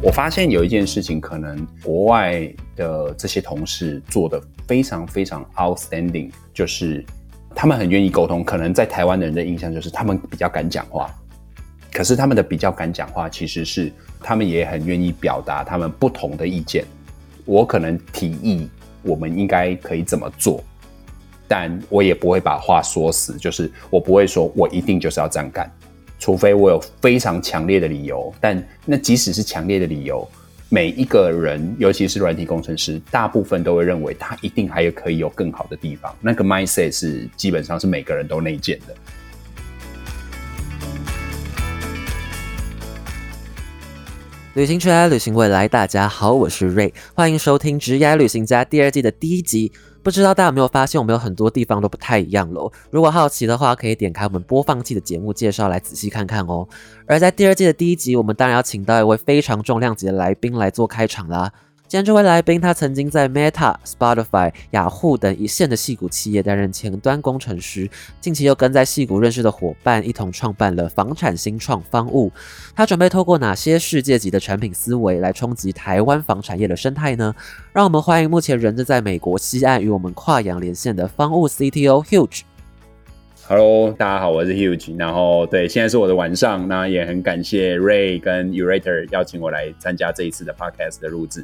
我发现有一件事情，可能国外的这些同事做的非常非常 outstanding，就是他们很愿意沟通。可能在台湾的人的印象就是他们比较敢讲话，可是他们的比较敢讲话，其实是他们也很愿意表达他们不同的意见。我可能提议我们应该可以怎么做，但我也不会把话说死，就是我不会说我一定就是要这样干。除非我有非常强烈的理由，但那即使是强烈的理由，每一个人，尤其是软体工程师，大部分都会认为他一定还有可以有更好的地方。那个 mindset 是基本上是每个人都内建的。旅行出来，旅行未来。大家好，我是瑞，欢迎收听《职业旅行家》第二季的第一集。不知道大家有没有发现，我们有很多地方都不太一样喽。如果好奇的话，可以点开我们播放器的节目介绍来仔细看看哦。而在第二季的第一集，我们当然要请到一位非常重量级的来宾来做开场啦。今天这位来宾，他曾经在 Meta、Spotify、雅虎等一线的戏股企业担任前端工程师，近期又跟在戏股认识的伙伴一同创办了房产新创方物。他准备透过哪些世界级的产品思维来冲击台湾房产业的生态呢？让我们欢迎目前人正在美国西岸与我们跨洋连线的方物 CTO Huge。Hello，大家好，我是 Huge。然后对，现在是我的晚上，那也很感谢 Ray 跟 Urator 邀请我来参加这一次的 Podcast 的录制。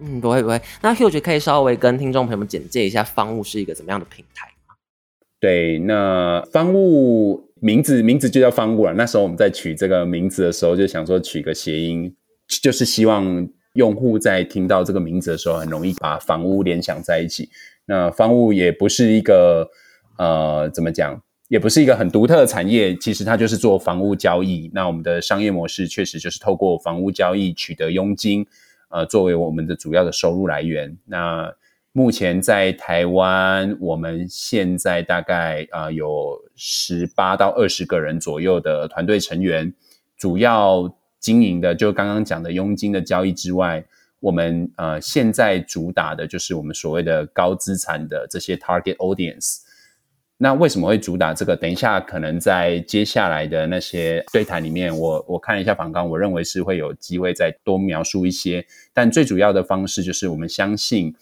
嗯，不会不会。那 Huge 可以稍微跟听众朋友们简介一下方物是一个怎么样的平台吗？对，那方物名字名字就叫方物了。那时候我们在取这个名字的时候，就想说取个谐音，就是希望用户在听到这个名字的时候，很容易把房屋联想在一起。那方物也不是一个呃，怎么讲，也不是一个很独特的产业，其实它就是做房屋交易。那我们的商业模式确实就是透过房屋交易取得佣金。呃，作为我们的主要的收入来源，那目前在台湾，我们现在大概啊有十八到二十个人左右的团队成员，主要经营的就刚刚讲的佣金的交易之外，我们呃现在主打的就是我们所谓的高资产的这些 target audience。那为什么会主打这个？等一下，可能在接下来的那些对谈里面，我我看一下访纲，我认为是会有机会再多描述一些。但最主要的方式就是，我们相信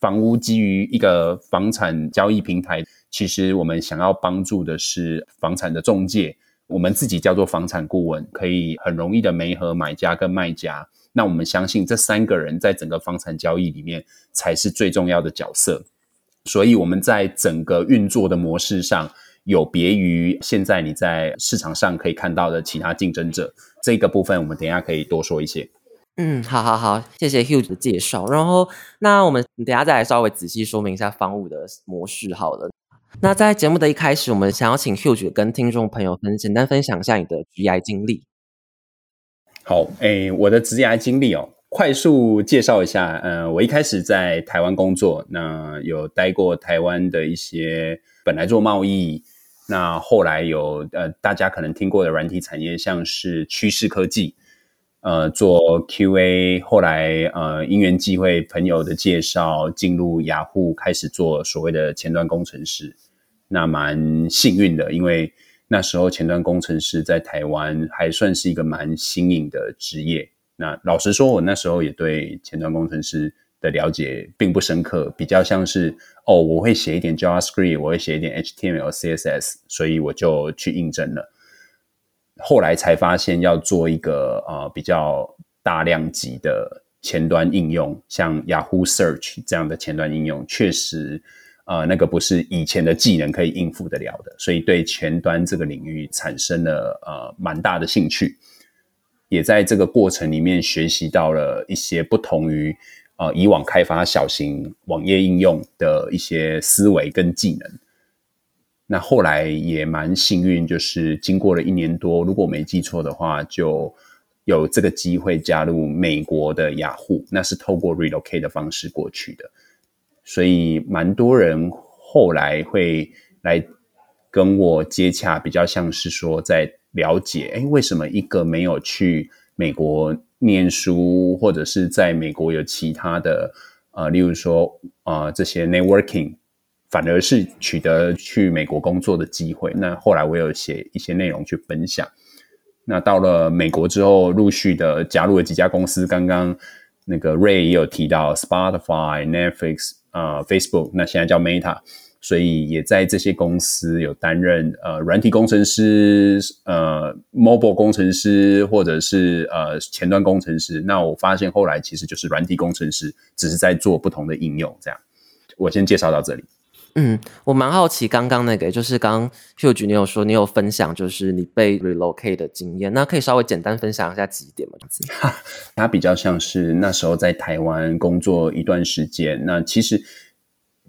房屋基于一个房产交易平台，其实我们想要帮助的是房产的中介，我们自己叫做房产顾问，可以很容易的媒合买家跟卖家。那我们相信这三个人在整个房产交易里面才是最重要的角色。所以我们在整个运作的模式上，有别于现在你在市场上可以看到的其他竞争者。这个部分我们等下可以多说一些。嗯，好好好，谢谢 Huge 的介绍。然后，那我们等下再来稍微仔细说明一下方物的模式好了。那在节目的一开始，我们想要请 Huge 跟听众朋友分简单分享一下你的职业经历。好，诶，我的职业经历哦。快速介绍一下，呃，我一开始在台湾工作，那有待过台湾的一些本来做贸易，那后来有呃，大家可能听过的软体产业，像是趋势科技，呃，做 QA，后来呃因缘际会，朋友的介绍进入雅虎，开始做所谓的前端工程师，那蛮幸运的，因为那时候前端工程师在台湾还算是一个蛮新颖的职业。那老实说，我那时候也对前端工程师的了解并不深刻，比较像是哦，我会写一点 JavaScript，我会写一点 HTML、CSS，所以我就去应征了。后来才发现，要做一个呃比较大量级的前端应用，像 Yahoo Search 这样的前端应用，确实呃那个不是以前的技能可以应付得了的，所以对前端这个领域产生了呃蛮大的兴趣。也在这个过程里面学习到了一些不同于呃以往开发小型网页应用的一些思维跟技能。那后来也蛮幸运，就是经过了一年多，如果没记错的话，就有这个机会加入美国的雅虎，那是透过 relocate 的方式过去的。所以蛮多人后来会来跟我接洽，比较像是说在。了解，哎，为什么一个没有去美国念书，或者是在美国有其他的，呃，例如说，呃，这些 networking，反而是取得去美国工作的机会？那后来我有写一些内容去分享。那到了美国之后，陆续的加入了几家公司。刚刚那个 Ray 也有提到 Spotify、Netflix、呃 Facebook，那现在叫 Meta，所以也在这些公司有担任呃软体工程师、呃 Mobile 工程师，或者是呃前端工程师。那我发现后来其实就是软体工程师，只是在做不同的应用。这样，我先介绍到这里。嗯，我蛮好奇，刚刚那个就是刚刚 Huge 你有说你有分享，就是你被 relocate 的经验，那可以稍微简单分享一下几点吗？它比较像是那时候在台湾工作一段时间，那其实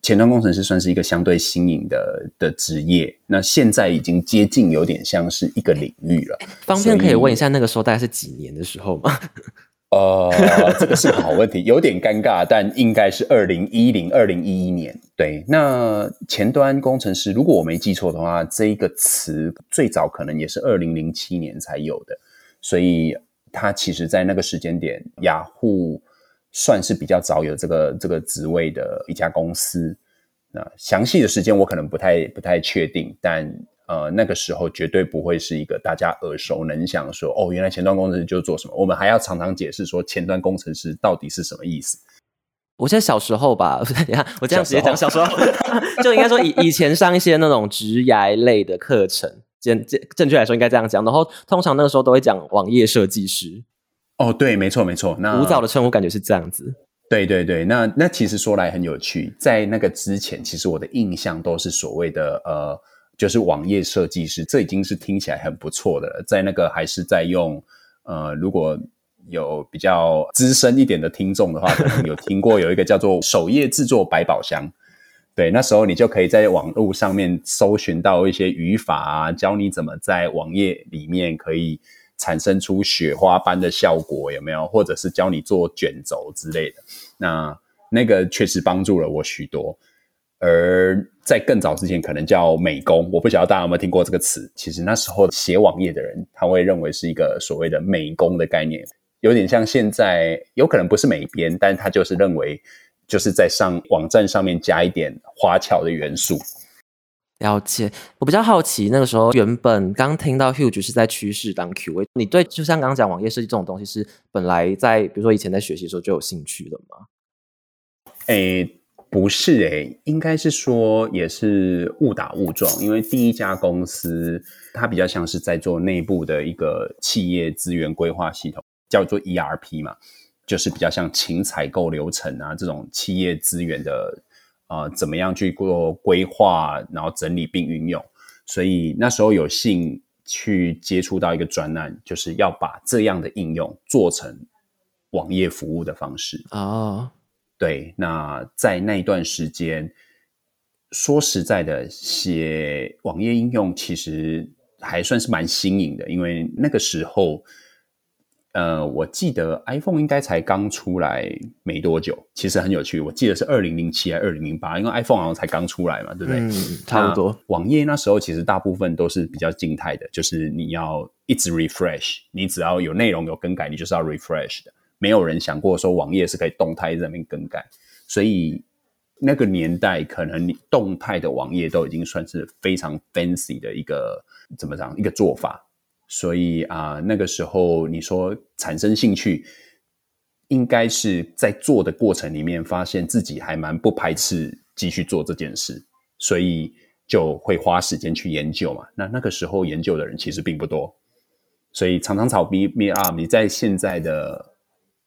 前端工程师算是一个相对新颖的的职业，那现在已经接近有点像是一个领域了。方便可以问一下那个时候大概是几年的时候吗？呃，这个是个好问题，有点尴尬，但应该是二零一零、二零一一年。对，那前端工程师，如果我没记错的话，这一个词最早可能也是二零零七年才有的，所以它其实在那个时间点，雅虎算是比较早有这个这个职位的一家公司。那详细的时间我可能不太不太确定，但。呃，那个时候绝对不会是一个大家耳熟能详，说哦，原来前端工程师就做什么。我们还要常常解释说前端工程师到底是什么意思。我现在小时候吧，你看我这样直接讲小时候，就应该说以以前上一些那种职涯类的课程，简简正确来说应该这样讲。然后通常那个时候都会讲网页设计师。哦，对，没错没错。那古早的称呼感觉是这样子。对对对，那那其实说来很有趣，在那个之前，其实我的印象都是所谓的呃。就是网页设计师，这已经是听起来很不错的了。在那个还是在用，呃，如果有比较资深一点的听众的话，可能有听过有一个叫做首页制作百宝箱。对，那时候你就可以在网络上面搜寻到一些语法啊，教你怎么在网页里面可以产生出雪花般的效果，有没有？或者是教你做卷轴之类的。那那个确实帮助了我许多。而在更早之前，可能叫美工，我不晓得大家有没有听过这个词。其实那时候写网页的人，他会认为是一个所谓的美工的概念，有点像现在，有可能不是美编，但他就是认为就是在上网站上面加一点花巧的元素。了解，我比较好奇，那个时候原本刚听到 Huge 是在趋势当 QA，你对就像刚刚讲网页设计这种东西，是本来在比如说以前在学习的时候就有兴趣的吗？诶。不是诶，应该是说也是误打误撞，因为第一家公司它比较像是在做内部的一个企业资源规划系统，叫做 ERP 嘛，就是比较像请采购流程啊这种企业资源的啊怎么样去做规划，然后整理并运用，所以那时候有幸去接触到一个专案，就是要把这样的应用做成网页服务的方式啊。对，那在那一段时间，说实在的，写网页应用其实还算是蛮新颖的，因为那个时候，呃，我记得 iPhone 应该才刚出来没多久，其实很有趣。我记得是二零零七还是二零零八，因为 iPhone 好像才刚出来嘛，对不对？嗯，差不多。网页那时候其实大部分都是比较静态的，就是你要一直 refresh，你只要有内容有更改，你就是要 refresh 的。没有人想过说网页是可以动态在那边更改，所以那个年代可能你动态的网页都已经算是非常 fancy 的一个怎么讲一个做法。所以啊，那个时候你说产生兴趣，应该是在做的过程里面发现自己还蛮不排斥继续做这件事，所以就会花时间去研究嘛。那那个时候研究的人其实并不多，所以常常草逼灭啊，你在现在的。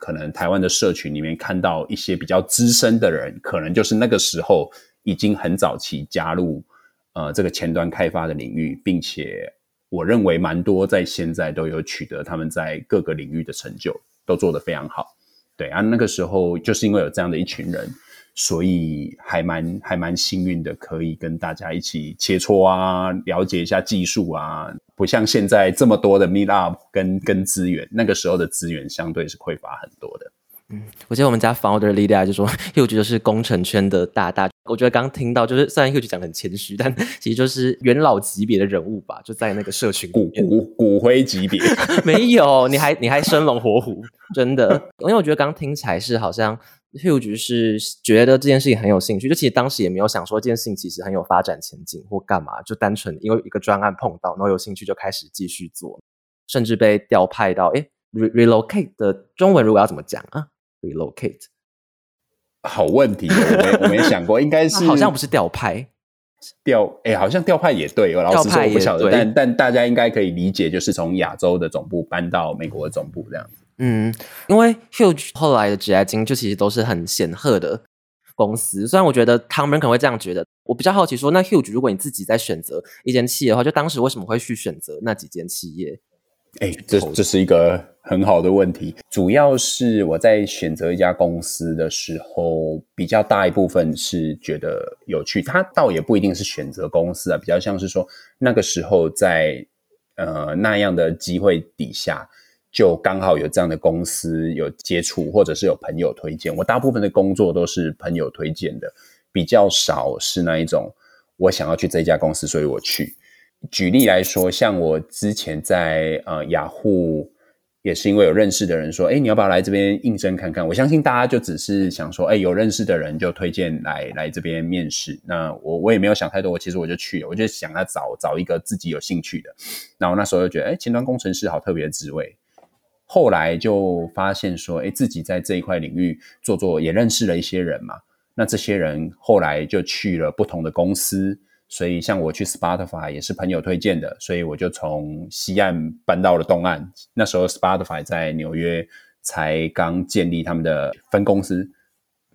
可能台湾的社群里面看到一些比较资深的人，可能就是那个时候已经很早期加入呃这个前端开发的领域，并且我认为蛮多在现在都有取得他们在各个领域的成就，都做得非常好。对啊，那个时候就是因为有这样的一群人，所以还蛮还蛮幸运的，可以跟大家一起切磋啊，了解一下技术啊。不像现在这么多的 meet up 跟跟资源，那个时候的资源相对是匮乏很多的。嗯，我记得我们家 founder Lydia 就说，Huge 就是工程圈的大大。我觉得刚听到，就是虽然 Huge 讲很谦虚，但其实就是元老级别的人物吧，就在那个社群骨骨骨灰级别。没有，你还你还生龙活虎，真的。因为我觉得刚听起来是好像。Huge 是觉得这件事情很有兴趣，就其实当时也没有想说这件事情其实很有发展前景或干嘛，就单纯因为一个专案碰到，然后有兴趣就开始继续做。甚至被调派到诶 re relocate 的中文如果要怎么讲啊？relocate 好问题，我没我没想过，应该 是好像不是调派，调哎，好像调派也对，老实说我不晓得，但但大家应该可以理解，就是从亚洲的总部搬到美国的总部这样子。嗯，因为 Huge 后来的职业经就其实都是很显赫的公司，虽然我觉得他们可能会这样觉得，我比较好奇说，那 Huge 如果你自己在选择一间企业的话，就当时为什么会去选择那几间企业？哎，这这是一个很好的问题。主要是我在选择一家公司的时候，比较大一部分是觉得有趣。它倒也不一定是选择公司啊，比较像是说那个时候在呃那样的机会底下，就刚好有这样的公司有接触，或者是有朋友推荐。我大部分的工作都是朋友推荐的，比较少是那一种我想要去这家公司，所以我去。举例来说，像我之前在呃雅虎，也是因为有认识的人说，哎，你要不要来这边应征看看？我相信大家就只是想说，哎，有认识的人就推荐来来这边面试。那我我也没有想太多，我其实我就去了，我就想要找找一个自己有兴趣的。然后那时候就觉得，哎，前端工程师好特别的职位。后来就发现说，哎，自己在这一块领域做做，也认识了一些人嘛。那这些人后来就去了不同的公司。所以，像我去 Spotify 也是朋友推荐的，所以我就从西岸搬到了东岸。那时候 Spotify 在纽约才刚建立他们的分公司，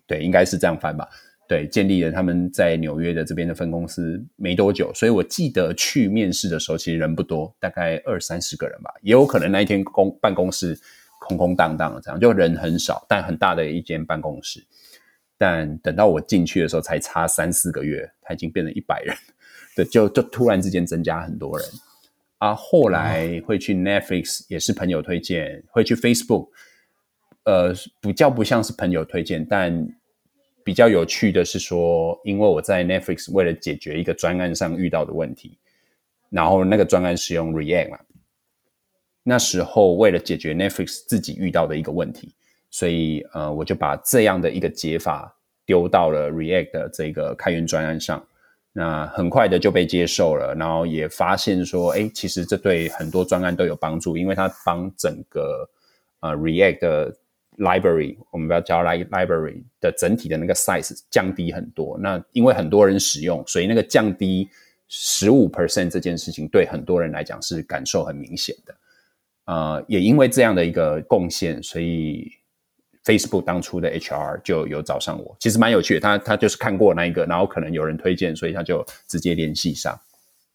对，应该是这样翻吧？对，建立了他们在纽约的这边的分公司没多久，所以我记得去面试的时候，其实人不多，大概二三十个人吧，也有可能那一天公办公室空空荡荡的，这样就人很少，但很大的一间办公室。但等到我进去的时候，才差三四个月，他已经变成一百人，对，就就突然之间增加很多人啊。后来会去 Netflix，也是朋友推荐；会去 Facebook，呃，比较不像是朋友推荐，但比较有趣的是说，因为我在 Netflix 为了解决一个专案上遇到的问题，然后那个专案是用 React 嘛，那时候为了解决 Netflix 自己遇到的一个问题。所以，呃，我就把这样的一个解法丢到了 React 的这个开源专案上，那很快的就被接受了，然后也发现说，哎，其实这对很多专案都有帮助，因为它帮整个呃 React library，我们不要叫 library 的整体的那个 size 降低很多。那因为很多人使用，所以那个降低十五 percent 这件事情，对很多人来讲是感受很明显的。呃，也因为这样的一个贡献，所以。Facebook 当初的 HR 就有找上我，其实蛮有趣的。他他就是看过那一个，然后可能有人推荐，所以他就直接联系上。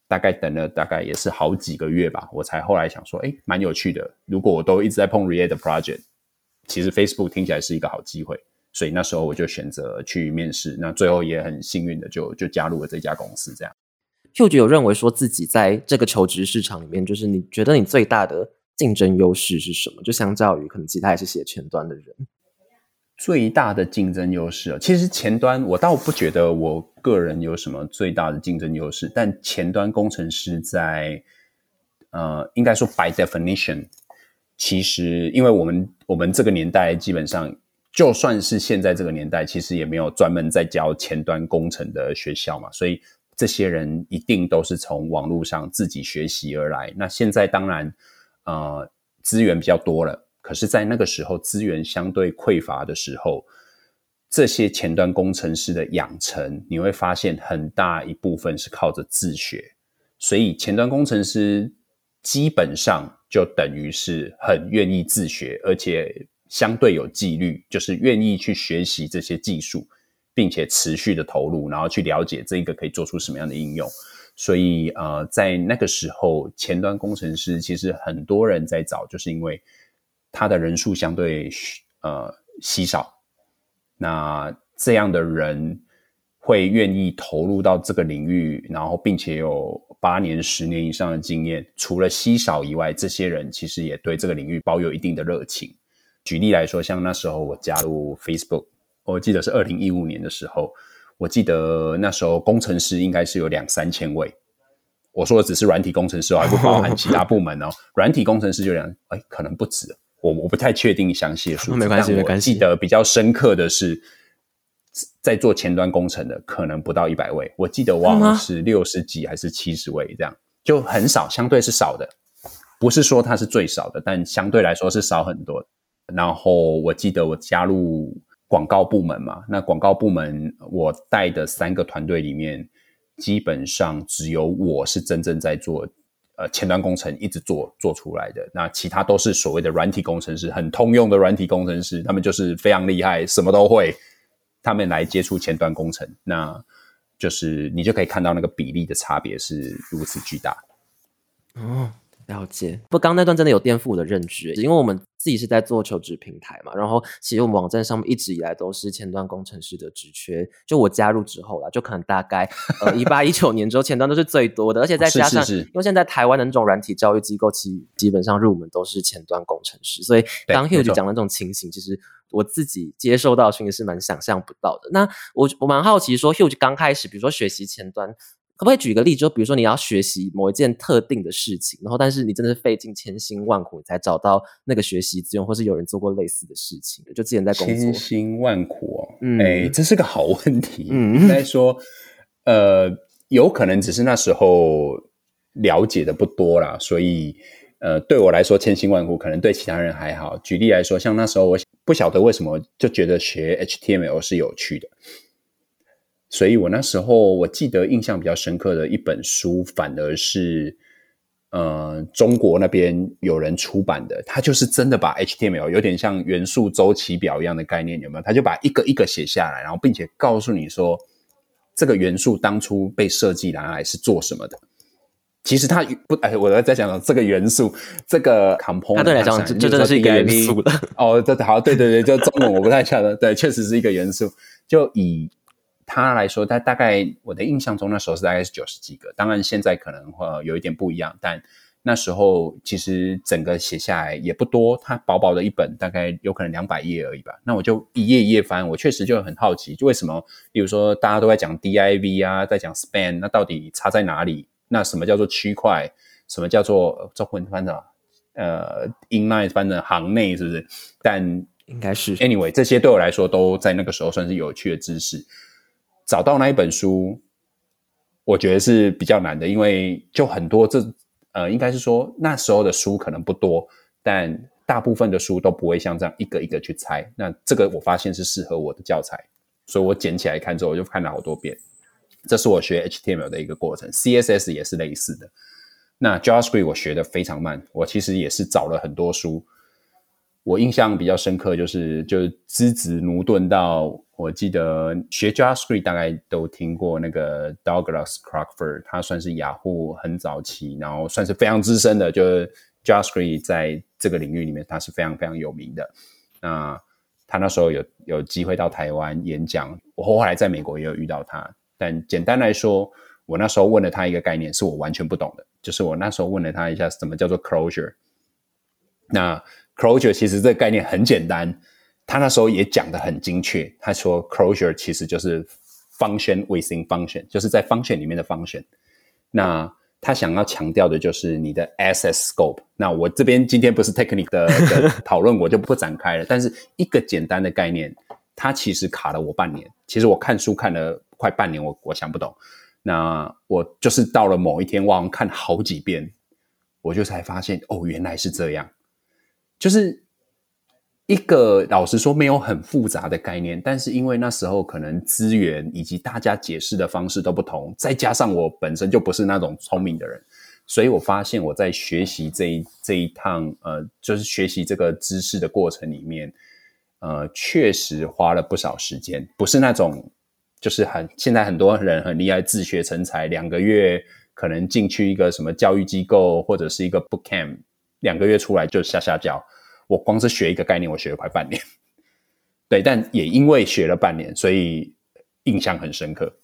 大概等了大概也是好几个月吧，我才后来想说，哎，蛮有趣的。如果我都一直在碰 React project，其实 Facebook 听起来是一个好机会。所以那时候我就选择去面试，那最后也很幸运的就就加入了这家公司。这样 HUG 有认为说自己在这个求职市场里面，就是你觉得你最大的竞争优势是什么？就相较于可能其他也是写前端的人。最大的竞争优势啊，其实前端我倒不觉得我个人有什么最大的竞争优势，但前端工程师在呃，应该说 by definition，其实因为我们我们这个年代基本上，就算是现在这个年代，其实也没有专门在教前端工程的学校嘛，所以这些人一定都是从网络上自己学习而来。那现在当然呃资源比较多了。可是，在那个时候资源相对匮乏的时候，这些前端工程师的养成，你会发现很大一部分是靠着自学。所以，前端工程师基本上就等于是很愿意自学，而且相对有纪律，就是愿意去学习这些技术，并且持续的投入，然后去了解这个可以做出什么样的应用。所以，呃，在那个时候，前端工程师其实很多人在找，就是因为。他的人数相对呃稀少，那这样的人会愿意投入到这个领域，然后并且有八年、十年以上的经验。除了稀少以外，这些人其实也对这个领域保有一定的热情。举例来说，像那时候我加入 Facebook，我记得是二零一五年的时候，我记得那时候工程师应该是有两三千位。我说的只是软体工程师哦，还不包含其他部门哦。软体工程师就两，哎，可能不止。我我不太确定详细的数字，没关系，没关系。记得比较深刻的是，在做前端工程的可能不到一百位，我记得忘了是六十几还是七十位，这样就很少，相对是少的。不是说它是最少的，但相对来说是少很多。然后我记得我加入广告部门嘛，那广告部门我带的三个团队里面，基本上只有我是真正在做呃前端工程，一直做做出来的。那其他都是所谓的软体工程师，很通用的软体工程师，他们就是非常厉害，什么都会。他们来接触前端工程，那就是你就可以看到那个比例的差别是如此巨大。哦。了解，不，刚那段真的有颠覆我的认知，因为我们自己是在做求职平台嘛，然后其实我们网站上面一直以来都是前端工程师的职缺，就我加入之后啦，就可能大概 呃一八一九年之后前端都是最多的，而且再加上因为现在台湾的那种软体教育机构，其基本上入门都是前端工程师，所以刚 Hugh 讲的那种情形，其实我自己接受到讯息是蛮想象不到的。那我我蛮好奇说，Hugh 刚开始比如说学习前端。可不可以举个例子？就比如说你要学习某一件特定的事情，然后但是你真的是费尽千辛万苦才找到那个学习资源，或是有人做过类似的事情，就之前在工作。千辛万苦哦，哎，这是个好问题。应该说，呃，有可能只是那时候了解的不多啦，所以呃，对我来说千辛万苦，可能对其他人还好。举例来说，像那时候我不晓得为什么就觉得学 HTML 是有趣的。所以我那时候我记得印象比较深刻的一本书，反而是呃中国那边有人出版的，他就是真的把 HTML 有点像元素周期表一样的概念，有没有？他就把一个一个写下来，然后并且告诉你说这个元素当初被设计来是做什么的。其实它不哎，我在讲这个元素，这个 component，它对来讲就真的是一个元素了。哦，这好，对对对，就中文我不太晓得，对，确实是一个元素，就以。他来说，他大概我的印象中那时候是大概是九十几个，当然现在可能会有一点不一样，但那时候其实整个写下来也不多，它薄薄的一本，大概有可能两百页而已吧。那我就一页一页翻，我确实就很好奇，就为什么，比如说大家都在讲 div 啊，在讲 span，那到底差在哪里？那什么叫做区块？什么叫做中文翻的呃 inline 翻的行内是不是？但应该是 anyway，这些对我来说都在那个时候算是有趣的知识。找到那一本书，我觉得是比较难的，因为就很多这呃，应该是说那时候的书可能不多，但大部分的书都不会像这样一个一个去猜。那这个我发现是适合我的教材，所以我捡起来看之后，我就看了好多遍。这是我学 HTML 的一个过程，CSS 也是类似的。那 JavaScript 我学的非常慢，我其实也是找了很多书。我印象比较深刻，就是就是资质驽钝到，我记得学 JavaScript 大概都听过那个 Douglas Crockford，他算是雅虎很早期，然后算是非常资深的，就是 JavaScript 在这个领域里面他是非常非常有名的。那他那时候有有机会到台湾演讲，我后来在美国也有遇到他。但简单来说，我那时候问了他一个概念，是我完全不懂的，就是我那时候问了他一下什么叫做 Closure。那 Closure 其实这个概念很简单，他那时候也讲的很精确。他说 Closure 其实就是 function within function，就是在 function 里面的 function。那他想要强调的就是你的 access scope。那我这边今天不是 technique 的 讨论，我就不展开了。但是一个简单的概念，它其实卡了我半年。其实我看书看了快半年，我我想不懂。那我就是到了某一天，我看好几遍，我就才发现哦，原来是这样。就是一个老实说没有很复杂的概念，但是因为那时候可能资源以及大家解释的方式都不同，再加上我本身就不是那种聪明的人，所以我发现我在学习这一这一趟呃，就是学习这个知识的过程里面，呃，确实花了不少时间，不是那种就是很现在很多人很厉害自学成才，两个月可能进去一个什么教育机构或者是一个 book camp。两个月出来就下下教，我光是学一个概念，我学了快半年。对，但也因为学了半年，所以印象很深刻。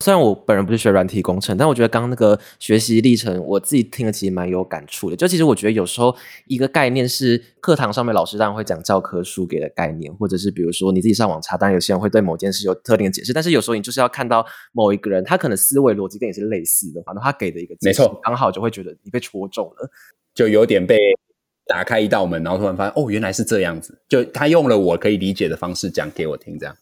虽然我本人不是学软体工程，但我觉得刚刚那个学习历程，我自己听了其实蛮有感触的。就其实我觉得有时候一个概念是课堂上面老师当然会讲教科书给的概念，或者是比如说你自己上网查，当然有些人会对某件事有特定的解释。但是有时候你就是要看到某一个人，他可能思维逻辑跟你是类似的，反正他给的一个没错，刚好就会觉得你被戳中了。就有点被打开一道门，然后突然发现哦，原来是这样子。就他用了我可以理解的方式讲给我听，这样。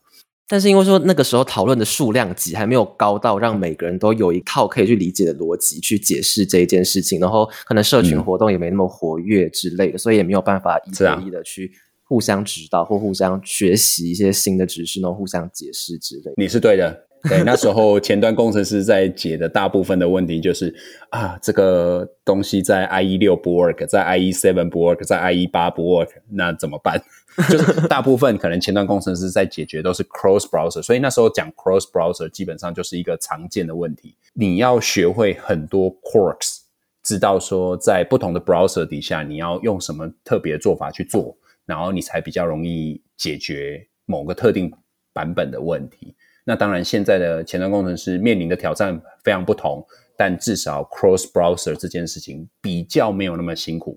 但是因为说那个时候讨论的数量级还没有高到让每个人都有一套可以去理解的逻辑去解释这一件事情，然后可能社群活动也没那么活跃之类的，所以也没有办法一对一的去互相指导或互相学习一些新的知识，然后互相解释之类。你是对的。对，那时候前端工程师在解的大部分的问题就是啊，这个东西在 IE 六不 work，在 IE seven 不 work，在 IE 八不 work，那怎么办？就是大部分可能前端工程师在解决都是 cross browser，所以那时候讲 cross browser 基本上就是一个常见的问题。你要学会很多 quirks，知道说在不同的 browser 底下你要用什么特别做法去做，然后你才比较容易解决某个特定版本的问题。那当然，现在的前端工程师面临的挑战非常不同，但至少 cross browser 这件事情比较没有那么辛苦。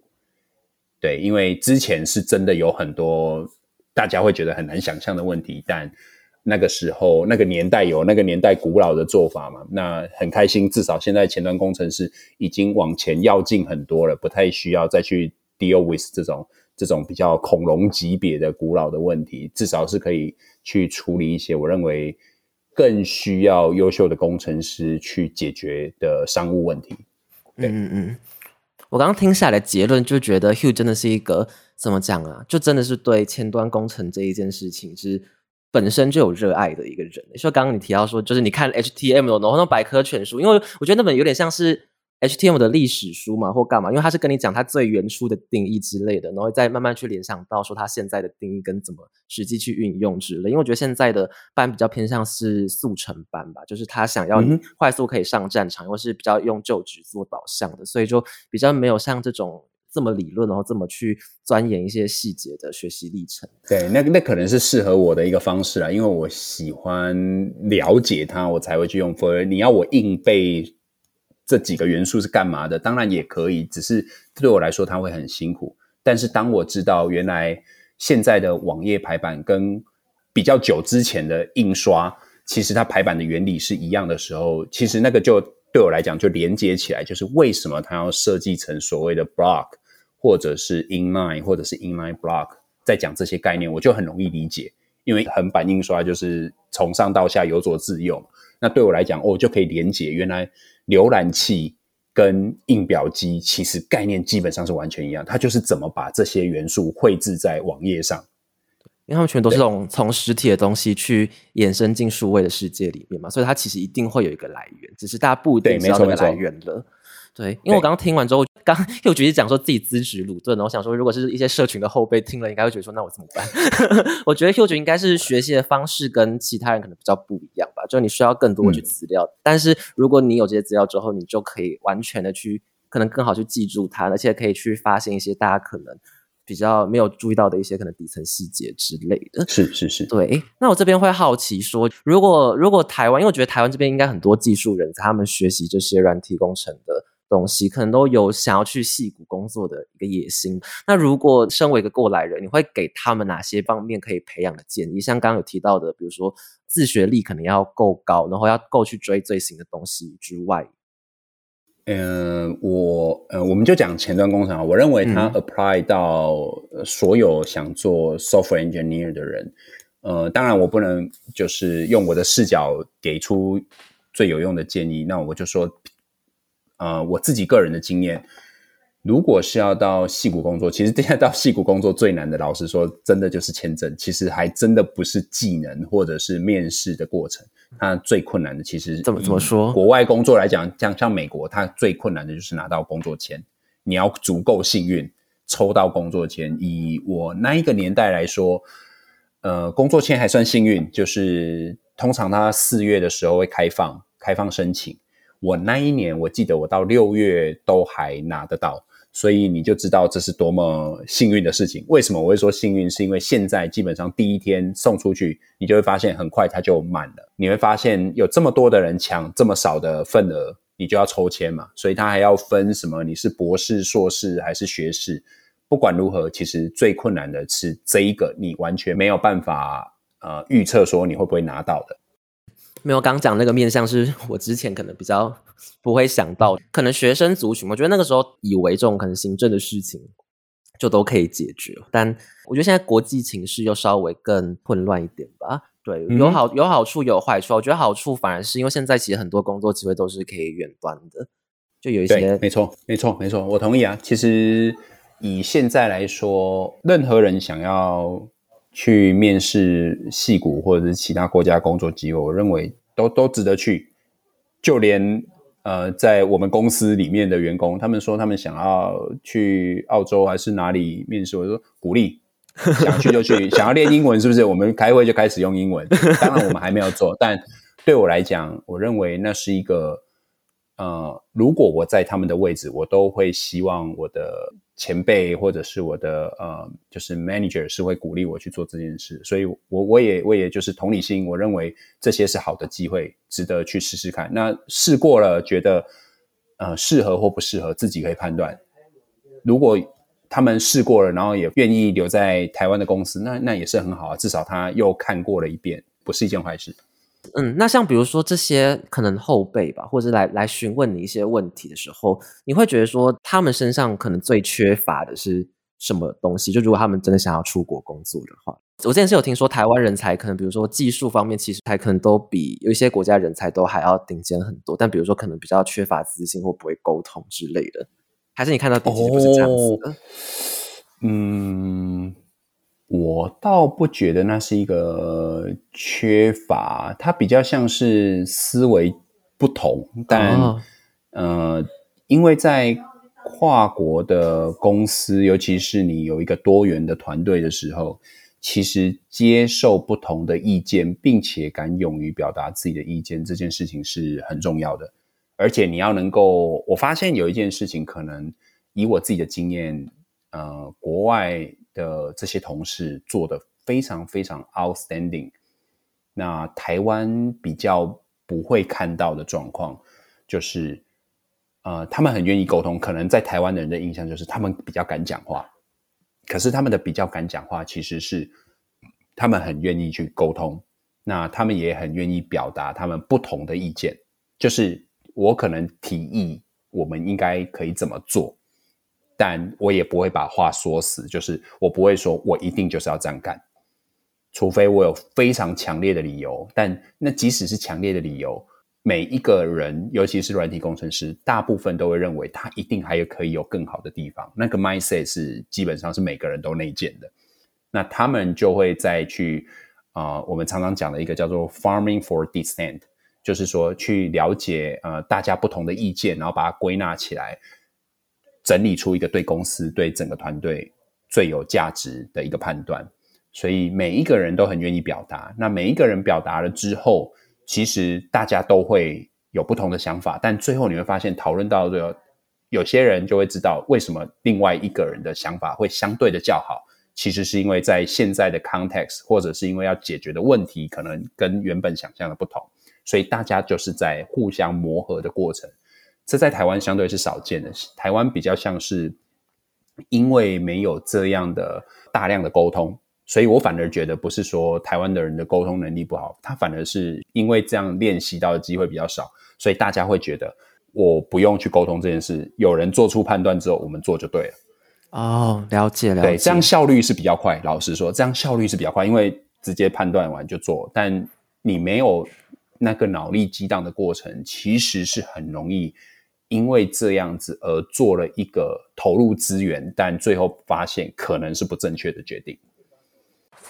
对，因为之前是真的有很多大家会觉得很难想象的问题，但那个时候那个年代有那个年代古老的做法嘛。那很开心，至少现在前端工程师已经往前要进很多了，不太需要再去 deal with 这种这种比较恐龙级别的古老的问题，至少是可以去处理一些我认为。更需要优秀的工程师去解决的商务问题。嗯嗯嗯，我刚刚听下来的结论就觉得 Hugh 真的是一个怎么讲啊？就真的是对前端工程这一件事情是本身就有热爱的一个人。所以刚刚你提到说，就是你看 HTML 然后那百科全书，因为我觉得那本有点像是。HTML 的历史书嘛，或干嘛？因为他是跟你讲他最原初的定义之类的，然后再慢慢去联想到说他现在的定义跟怎么实际去运用之类。因为我觉得现在的班比较偏向是速成班吧，就是他想要快速可以上战场，或是比较用就职做导向的，所以就比较没有像这种这么理论，然后这么去钻研一些细节的学习历程。对，那那可能是适合我的一个方式啊，因为我喜欢了解它，我才会去用。否则你要我硬背。这几个元素是干嘛的？当然也可以，只是对我来说它会很辛苦。但是当我知道原来现在的网页排版跟比较久之前的印刷，其实它排版的原理是一样的时候，其实那个就对我来讲就连接起来，就是为什么它要设计成所谓的 block，或者是 inline，或者是 inline block，在讲这些概念，我就很容易理解。因为横版印刷就是从上到下由左自右，那对我来讲，我就可以连接原来。浏览器跟印表机其实概念基本上是完全一样，它就是怎么把这些元素绘制在网页上，因为他们全都是从从实体的东西去衍生进数位的世界里面嘛，所以它其实一定会有一个来源，只是大家不一定知道那个来源了。对，因为我刚刚听完之后，刚又觉得讲说自己资质鲁钝，然后想说，如果是一些社群的后辈听了，应该会觉得说，那我怎么办？我觉得 Q 觉应该是学习的方式跟其他人可能比较不一样吧，就你需要更多的去资料，但是如果你有这些资料之后，你就可以完全的去，可能更好去记住它，而且可以去发现一些大家可能比较没有注意到的一些可能底层细节之类的。是是是，对。那我这边会好奇说，如果如果台湾，因为我觉得台湾这边应该很多技术人才，他们学习这些软体工程的。东西可能都有想要去戏骨工作的一个野心。那如果身为一个过来人，你会给他们哪些方面可以培养的建议？像刚刚有提到的，比如说自学力可能要够高，然后要够去追最新的东西之外，嗯，我呃，我们就讲前端工程啊。我认为它 apply 到所有想做 software engineer 的人。呃，当然我不能就是用我的视角给出最有用的建议。那我就说。呃，我自己个人的经验，如果是要到戏谷工作，其实现在到戏谷工作最难的，老实说，真的就是签证。其实还真的不是技能或者是面试的过程，它最困难的其实怎么怎么说？国外工作来讲，像像美国，它最困难的就是拿到工作签。你要足够幸运抽到工作签。以我那一个年代来说，呃，工作签还算幸运，就是通常它四月的时候会开放开放申请。我那一年，我记得我到六月都还拿得到，所以你就知道这是多么幸运的事情。为什么我会说幸运？是因为现在基本上第一天送出去，你就会发现很快它就满了。你会发现有这么多的人抢这么少的份额，你就要抽签嘛。所以他还要分什么？你是博士、硕士还是学士？不管如何，其实最困难的是这一个，你完全没有办法呃预测说你会不会拿到的。没有刚讲那个面向是我之前可能比较不会想到，可能学生族群，我觉得那个时候以为这种可能行政的事情就都可以解决，但我觉得现在国际情势又稍微更混乱一点吧。对，嗯有好有好处有坏处。我觉得好处反而是因为现在其实很多工作机会都是可以远端的，就有一些，没错，没错，没错，我同意啊。其实以现在来说，任何人想要去面试戏谷或者是其他国家工作机会，我认为都都值得去。就连呃，在我们公司里面的员工，他们说他们想要去澳洲还是哪里面试，我说鼓励，想去就去，想要练英文是不是？我们开会就开始用英文。当然我们还没有做，但对我来讲，我认为那是一个呃，如果我在他们的位置，我都会希望我的前辈或者是我的呃，就是 manager 是会鼓励我去做这件事，所以我我也我也就是同理心，我认为这些是好的机会，值得去试试看。那试过了，觉得呃适合或不适合，自己可以判断。如果他们试过了，然后也愿意留在台湾的公司，那那也是很好啊，至少他又看过了一遍，不是一件坏事。嗯，那像比如说这些可能后辈吧，或者来来询问你一些问题的时候，你会觉得说他们身上可能最缺乏的是什么东西？就如果他们真的想要出国工作的话，我之前是有听说台湾人才可能比如说技术方面，其实还可能都比有一些国家人才都还要顶尖很多，但比如说可能比较缺乏自信或不会沟通之类的，还是你看到第几不是这样子的？嗯，我倒不觉得那是一个缺乏，它比较像是思维不同，但、哦呃，因为在跨国的公司，尤其是你有一个多元的团队的时候，其实接受不同的意见，并且敢勇于表达自己的意见，这件事情是很重要的。而且你要能够，我发现有一件事情，可能以我自己的经验，呃，国外的这些同事做的非常非常 outstanding。那台湾比较不会看到的状况，就是呃，他们很愿意沟通，可能在台湾的人的印象就是他们比较敢讲话，可是他们的比较敢讲话，其实是他们很愿意去沟通，那他们也很愿意表达他们不同的意见，就是我可能提议我们应该可以怎么做，但我也不会把话说死，就是我不会说我一定就是要这样干，除非我有非常强烈的理由。但那即使是强烈的理由，每一个人，尤其是软体工程师，大部分都会认为他一定还有可以有更好的地方。那个 mindset 是基本上是每个人都内建的。那他们就会再去啊、呃我们常常讲的一个叫做 farming for dissent，就是说去了解呃大家不同的意见，然后把它归纳起来，整理出一个对公司、对整个团队最有价值的一个判断。所以每一个人都很愿意表达。那每一个人表达了之后，其实大家都会有不同的想法，但最后你会发现，讨论到最后，有些人就会知道为什么另外一个人的想法会相对的较好。其实是因为在现在的 context，或者是因为要解决的问题，可能跟原本想象的不同，所以大家就是在互相磨合的过程。这在台湾相对是少见的，台湾比较像是因为没有这样的大量的沟通，所以我反而觉得不是说台湾的人的沟通能力不好，他反而是因为这样练习到的机会比较少，所以大家会觉得我不用去沟通这件事，有人做出判断之后，我们做就对了。哦，了解了解，对，这样效率是比较快。老实说，这样效率是比较快，因为直接判断完就做。但你没有那个脑力激荡的过程，其实是很容易因为这样子而做了一个投入资源，但最后发现可能是不正确的决定。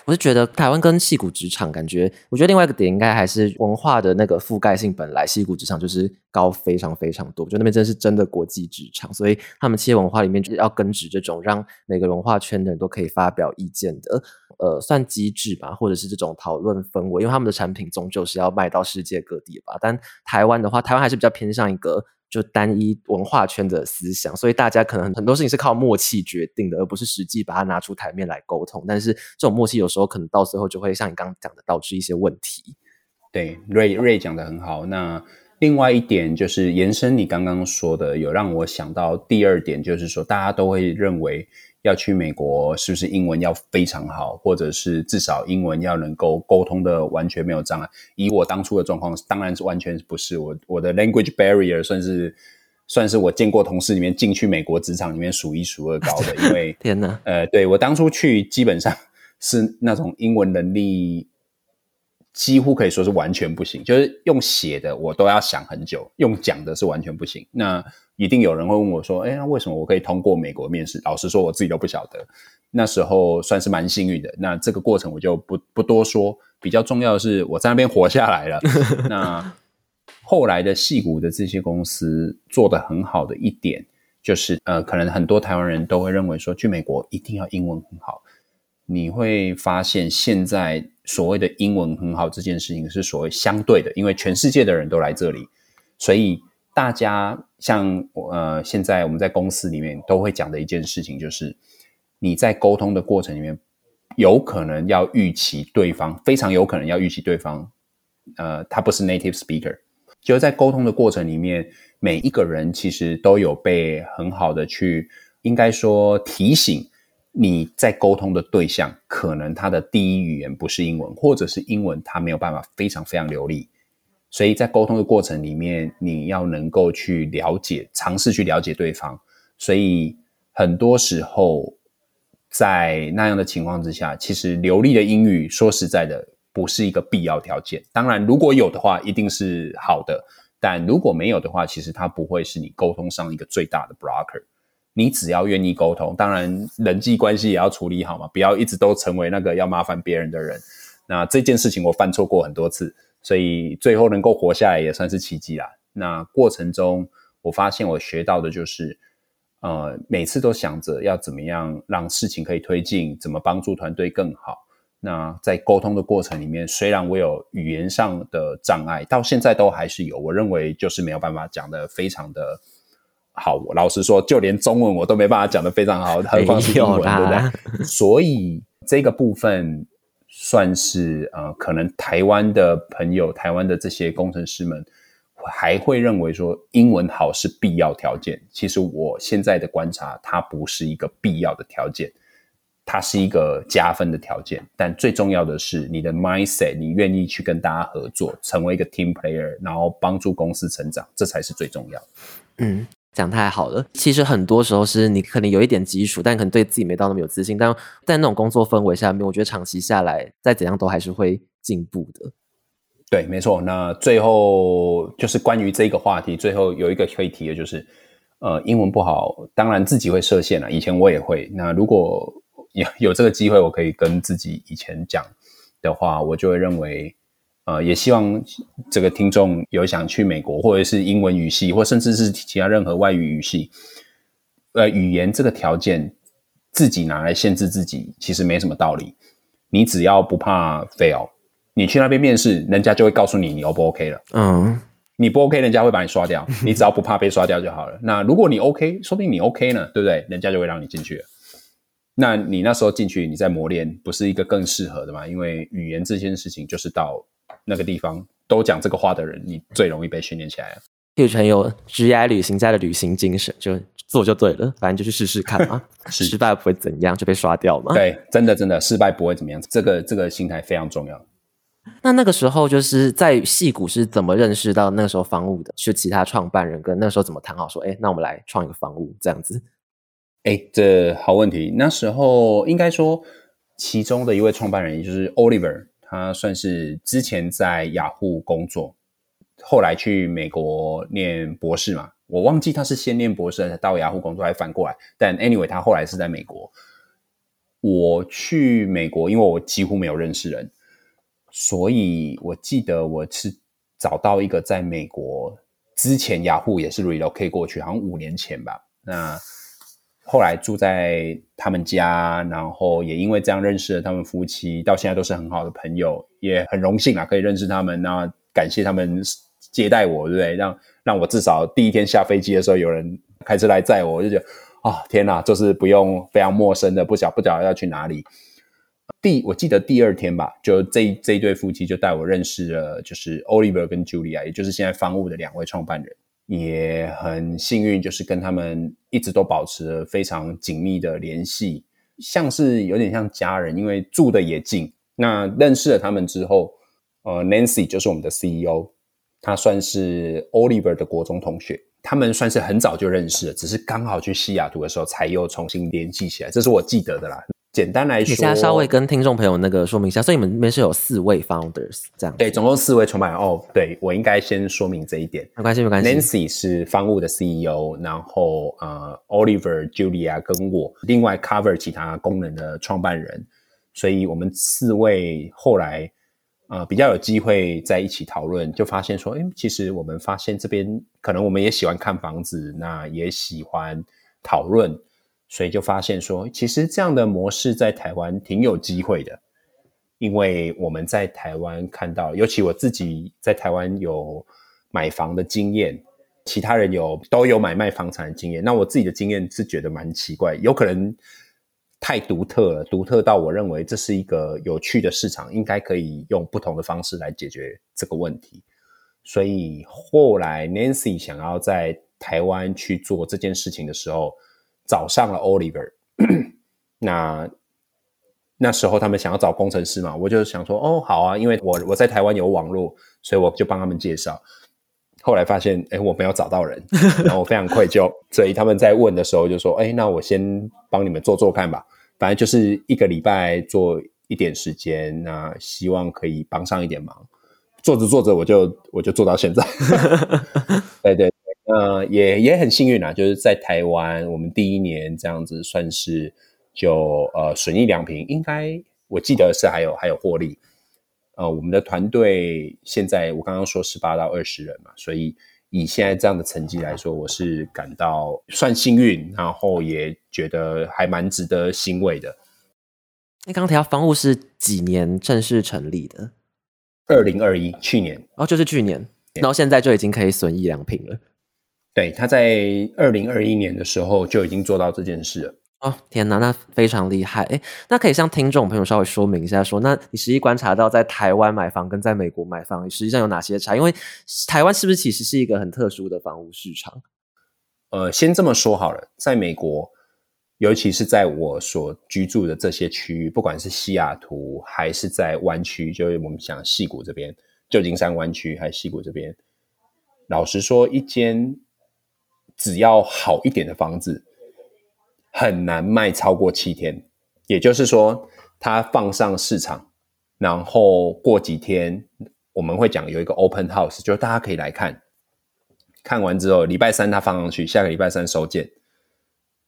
我是觉得台湾跟戏骨职场感觉，我觉得另外一个点应该还是文化的那个覆盖性，本来戏骨职场就是高非常非常多，我觉得那边真的是真的国际职场，所以他们企业文化里面就是要根植这种让每个文化圈的人都可以发表意见的，呃，算机制吧，或者是这种讨论氛围，因为他们的产品终究是要卖到世界各地吧。但台湾的话，台湾还是比较偏向一个。就单一文化圈的思想，所以大家可能很多事情是靠默契决定的，而不是实际把它拿出台面来沟通。但是这种默契有时候可能到最后就会像你刚刚讲的，导致一些问题。对，瑞瑞讲的很好。那另外一点就是延伸你刚刚说的，有让我想到第二点，就是说大家都会认为要去美国，是不是英文要非常好，或者是至少英文要能够沟通的完全没有障碍？以我当初的状况，当然是完全不是。我我的 language barrier 算是算是我见过同事里面进去美国职场里面数一数二高的，因为 天哪，呃，对我当初去基本上是那种英文能力几乎可以说是完全不行，就是用写的我都要想很久，用讲的是完全不行。那一定有人会问我说：“哎，那为什么我可以通过美国面试？”老实说，我自己都不晓得。那时候算是蛮幸运的。那这个过程我就不不多说。比较重要的是，我在那边活下来了。那后来的戏骨的这些公司做的很好的一点，就是呃，可能很多台湾人都会认为说，去美国一定要英文很好。你会发现，现在所谓的英文很好这件事情是所谓相对的，因为全世界的人都来这里，所以大家像呃，现在我们在公司里面都会讲的一件事情，就是你在沟通的过程里面。有可能要预期对方，非常有可能要预期对方，呃，他不是 native speaker，就在沟通的过程里面，每一个人其实都有被很好的去，应该说提醒你在沟通的对象，可能他的第一语言不是英文，或者是英文他没有办法非常非常流利，所以在沟通的过程里面，你要能够去了解，尝试去了解对方，所以很多时候。在那样的情况之下，其实流利的英语，说实在的，不是一个必要条件。当然，如果有的话，一定是好的；但如果没有的话，其实它不会是你沟通上一个最大的 blocker。你只要愿意沟通，当然人际关系也要处理好嘛，不要一直都成为那个要麻烦别人的人。那这件事情我犯错过很多次，所以最后能够活下来也算是奇迹啦。那过程中，我发现我学到的就是。呃，每次都想着要怎么样让事情可以推进，怎么帮助团队更好。那在沟通的过程里面，虽然我有语言上的障碍，到现在都还是有。我认为就是没有办法讲的非常的好。我老实说，就连中文我都没办法讲的非常好，何况是英文，对不对？所以这个部分算是呃，可能台湾的朋友，台湾的这些工程师们。还会认为说英文好是必要条件，其实我现在的观察，它不是一个必要的条件，它是一个加分的条件。但最重要的是你的 mindset，你愿意去跟大家合作，成为一个 team player，然后帮助公司成长，这才是最重要。嗯，讲太好了。其实很多时候是你可能有一点基础，但可能对自己没到那么有自信。但在那种工作氛围下面，我觉得长期下来，再怎样都还是会进步的。对，没错。那最后就是关于这个话题，最后有一个可以提的，就是呃，英文不好，当然自己会设限了。以前我也会。那如果有有这个机会，我可以跟自己以前讲的话，我就会认为，呃，也希望这个听众有想去美国，或者是英文语系，或甚至是其他任何外语语系，呃，语言这个条件自己拿来限制自己，其实没什么道理。你只要不怕 fail。你去那边面试，人家就会告诉你你 O 不 OK 了。嗯，你不 OK，人家会把你刷掉。你只要不怕被刷掉就好了。那如果你 OK，说不定你 OK 呢，对不对？人家就会让你进去了。那你那时候进去，你在磨练，不是一个更适合的吗？因为语言这件事情，就是到那个地方都讲这个话的人，你最容易被训练起来了。有很有 GI 旅行家的旅行精神，就做就对了，反正就去试试看嘛。失败不会怎样，就被刷掉嘛。对，真的真的失败不会怎么样。这个这个心态非常重要。那那个时候就是在戏谷是怎么认识到那个时候房屋的？是其他创办人跟那时候怎么谈好说，哎，那我们来创一个房屋这样子。哎，这好问题。那时候应该说，其中的一位创办人，也就是 Oliver，他算是之前在雅虎工作，后来去美国念博士嘛。我忘记他是先念博士才到雅虎工作，还反过来。但 anyway，他后来是在美国。我去美国，因为我几乎没有认识人。所以我记得我是找到一个在美国之前雅虎也是 relocate 过去，好像五年前吧。那后来住在他们家，然后也因为这样认识了他们夫妻，到现在都是很好的朋友，也很荣幸啊可以认识他们。那感谢他们接待我，对不对？让让我至少第一天下飞机的时候有人开车来载我，我就觉得啊天哪，就是不用非常陌生的，不晓不晓得要去哪里。第我记得第二天吧，就这这一对夫妻就带我认识了，就是 Oliver 跟 Julia，也就是现在方物的两位创办人，也很幸运，就是跟他们一直都保持了非常紧密的联系，像是有点像家人，因为住的也近。那认识了他们之后，呃，Nancy 就是我们的 CEO，他算是 Oliver 的国中同学，他们算是很早就认识了，只是刚好去西雅图的时候才又重新联系起来，这是我记得的啦。简单来说，你现在稍微跟听众朋友那个说明一下，所以你们那边是有四位 founders 这样。对，总共四位创办人。哦，对我应该先说明这一点。没关系，没关系。Nancy 是方物的 CEO，然后呃，Oliver、Julia 跟我，另外 cover 其他功能的创办人，所以我们四位后来呃比较有机会在一起讨论，就发现说，哎，其实我们发现这边可能我们也喜欢看房子，那也喜欢讨论。所以就发现说，其实这样的模式在台湾挺有机会的，因为我们在台湾看到，尤其我自己在台湾有买房的经验，其他人有都有买卖房产的经验。那我自己的经验是觉得蛮奇怪，有可能太独特了，独特到我认为这是一个有趣的市场，应该可以用不同的方式来解决这个问题。所以后来 Nancy 想要在台湾去做这件事情的时候。找上了 Oliver，那那时候他们想要找工程师嘛，我就想说，哦，好啊，因为我我在台湾有网络，所以我就帮他们介绍。后来发现，哎，我没有找到人，然后我非常愧疚，所以他们在问的时候就说，哎，那我先帮你们做做看吧，反正就是一个礼拜做一点时间，那希望可以帮上一点忙。做着做着，我就我就做到现在，对 对。呃，也也很幸运啊，就是在台湾，我们第一年这样子算是就呃损益两平，应该我记得是还有还有获利。呃，我们的团队现在我刚刚说十八到二十人嘛，所以以现在这样的成绩来说，我是感到算幸运，然后也觉得还蛮值得欣慰的。那刚刚提到房屋是几年正式成立的？二零二一，去年哦，就是去年，然后现在就已经可以损益两平了。对，他在二零二一年的时候就已经做到这件事了。哦，天哪，那非常厉害！哎，那可以向听众朋友稍微说明一下，说那你实际观察到在台湾买房跟在美国买房实际上有哪些差？因为台湾是不是其实是一个很特殊的房屋市场？呃，先这么说好了，在美国，尤其是在我所居住的这些区域，不管是西雅图还是在湾区，就是我们讲西谷这边，旧金山湾区还是西谷这边，老实说，一间。只要好一点的房子，很难卖超过七天。也就是说，它放上市场，然后过几天，我们会讲有一个 open house，就是大家可以来看。看完之后，礼拜三它放上去，下个礼拜三收件，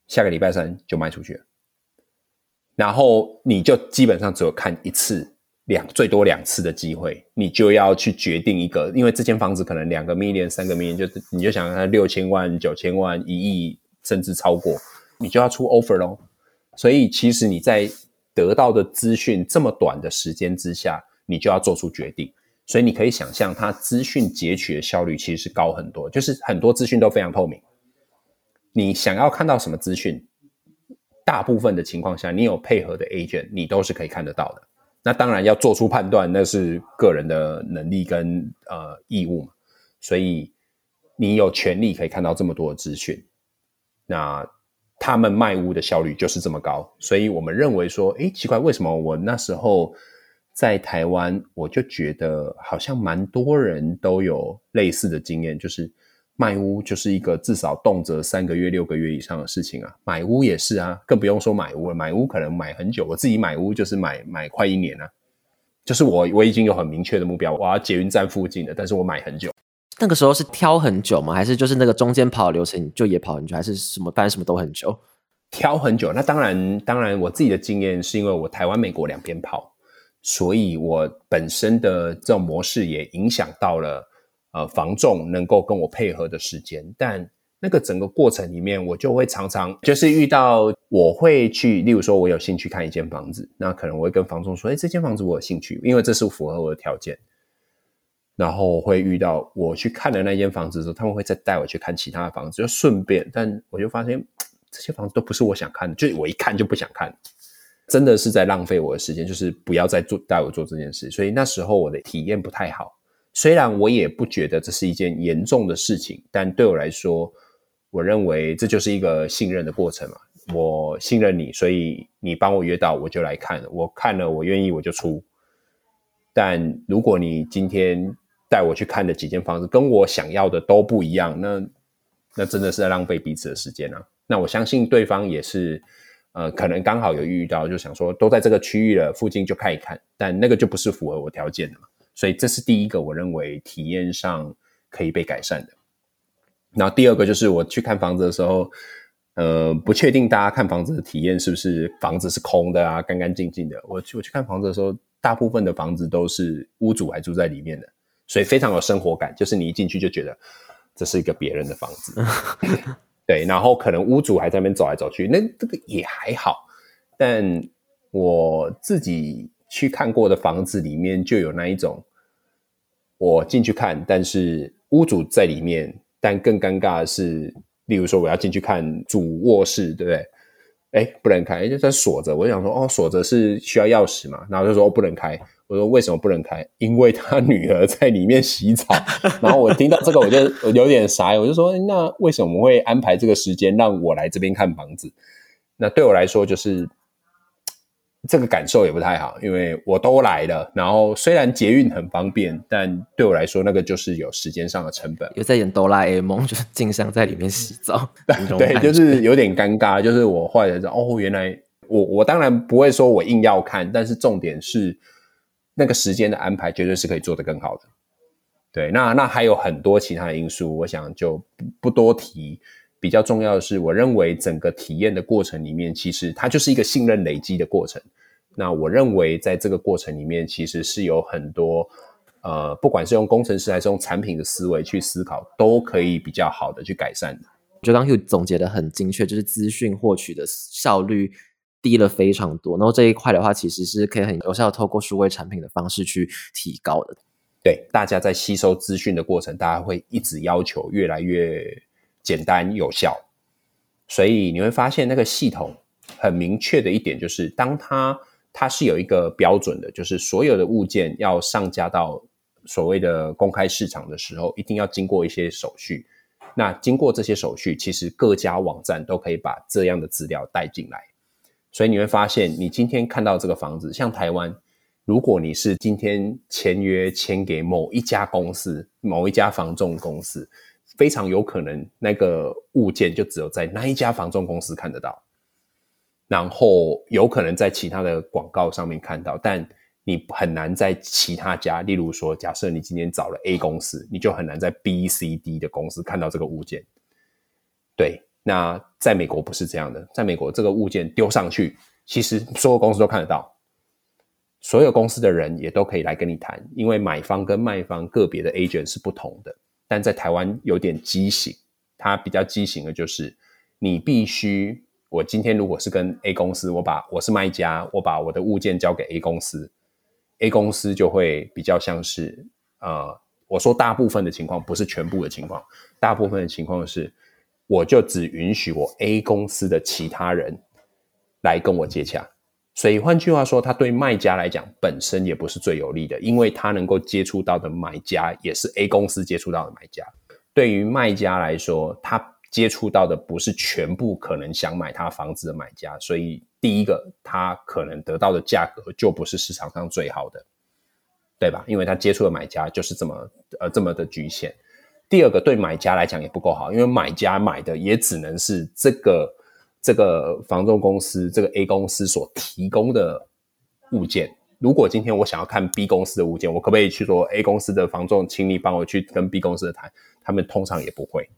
下个礼拜三就卖出去了。然后你就基本上只有看一次。两最多两次的机会，你就要去决定一个，因为这间房子可能两个 million、三个 million，就是你就想它六千万、九千万、一亿，甚至超过，你就要出 offer 咯。所以其实你在得到的资讯这么短的时间之下，你就要做出决定。所以你可以想象，它资讯截取的效率其实是高很多，就是很多资讯都非常透明。你想要看到什么资讯，大部分的情况下，你有配合的 agent，你都是可以看得到的。那当然要做出判断，那是个人的能力跟呃义务嘛。所以你有权利可以看到这么多的资讯。那他们卖屋的效率就是这么高，所以我们认为说，哎，奇怪，为什么我那时候在台湾，我就觉得好像蛮多人都有类似的经验，就是。卖屋就是一个至少动辄三个月、六个月以上的事情啊，买屋也是啊，更不用说买屋了。买屋可能买很久，我自己买屋就是买买快一年啊。就是我我已经有很明确的目标，我要捷运站附近的，但是我买很久。那个时候是挑很久吗？还是就是那个中间跑流程就也跑很久？还是什么？反正什么都很久。挑很久，那当然当然，我自己的经验是因为我台湾、美国两边跑，所以我本身的这种模式也影响到了。呃，房仲能够跟我配合的时间，但那个整个过程里面，我就会常常就是遇到，我会去，例如说，我有兴趣看一间房子，那可能我会跟房仲说，哎，这间房子我有兴趣，因为这是符合我的条件。然后会遇到我去看的那间房子的时候，他们会再带我去看其他的房子，就顺便，但我就发现这些房子都不是我想看的，就我一看就不想看，真的是在浪费我的时间，就是不要再做带我做这件事，所以那时候我的体验不太好。虽然我也不觉得这是一件严重的事情，但对我来说，我认为这就是一个信任的过程嘛。我信任你，所以你帮我约到，我就来看。我看了，我愿意，我就出。但如果你今天带我去看的几间房子跟我想要的都不一样，那那真的是在浪费彼此的时间啊。那我相信对方也是，呃，可能刚好有遇到，就想说都在这个区域了，附近就看一看，但那个就不是符合我条件的嘛。所以这是第一个，我认为体验上可以被改善的。然后第二个就是我去看房子的时候，呃，不确定大家看房子的体验是不是房子是空的啊，干干净净的。我去我去看房子的时候，大部分的房子都是屋主还住在里面的，所以非常有生活感。就是你一进去就觉得这是一个别人的房子，对。然后可能屋主还在那边走来走去，那这个也还好。但我自己去看过的房子里面就有那一种。我进去看，但是屋主在里面。但更尴尬的是，例如说我要进去看主卧室，对不对？哎，不能开，就在锁着。我就想说，哦，锁着是需要钥匙嘛？然后就说不能开。我说为什么不能开？因为他女儿在里面洗澡。然后我听到这个，我就有点傻，我就说，那为什么会安排这个时间让我来这边看房子？那对我来说就是。这个感受也不太好，因为我都来了，然后虽然捷运很方便，但对我来说那个就是有时间上的成本。又在演哆啦 A 梦，就是静香在里面洗澡，对，就是有点尴尬。就是我后来知道，哦，原来我我当然不会说我硬要看，但是重点是那个时间的安排绝对是可以做得更好的。对，那那还有很多其他的因素，我想就不不多提。比较重要的是，我认为整个体验的过程里面，其实它就是一个信任累积的过程。那我认为，在这个过程里面，其实是有很多，呃，不管是用工程师还是用产品的思维去思考，都可以比较好的去改善的。我觉得刚 Hugh 总结的很精确，就是资讯获取的效率低了非常多。然后这一块的话，其实是可以很有效透过数位产品的方式去提高的。对，大家在吸收资讯的过程，大家会一直要求越来越。简单有效，所以你会发现那个系统很明确的一点就是，当它它是有一个标准的，就是所有的物件要上架到所谓的公开市场的时候，一定要经过一些手续。那经过这些手续，其实各家网站都可以把这样的资料带进来。所以你会发现，你今天看到这个房子，像台湾，如果你是今天签约签给某一家公司、某一家房仲公司。非常有可能那个物件就只有在那一家房仲公司看得到，然后有可能在其他的广告上面看到，但你很难在其他家，例如说，假设你今天找了 A 公司，你就很难在 B、C、D 的公司看到这个物件。对，那在美国不是这样的，在美国这个物件丢上去，其实所有公司都看得到，所有公司的人也都可以来跟你谈，因为买方跟卖方个别的 agent 是不同的。但在台湾有点畸形，它比较畸形的就是，你必须，我今天如果是跟 A 公司，我把我是卖家，我把我的物件交给 A 公司，A 公司就会比较像是，呃，我说大部分的情况不是全部的情况，大部分的情况是，我就只允许我 A 公司的其他人来跟我接洽。所以换句话说，他对卖家来讲本身也不是最有利的，因为他能够接触到的买家也是 A 公司接触到的买家。对于卖家来说，他接触到的不是全部可能想买他房子的买家，所以第一个他可能得到的价格就不是市场上最好的，对吧？因为他接触的买家就是这么呃这么的局限。第二个对买家来讲也不够好，因为买家买的也只能是这个。这个房仲公司，这个 A 公司所提供的物件，如果今天我想要看 B 公司的物件，我可不可以去说 A 公司的房仲，请你帮我去跟 B 公司的谈？他们通常也不会，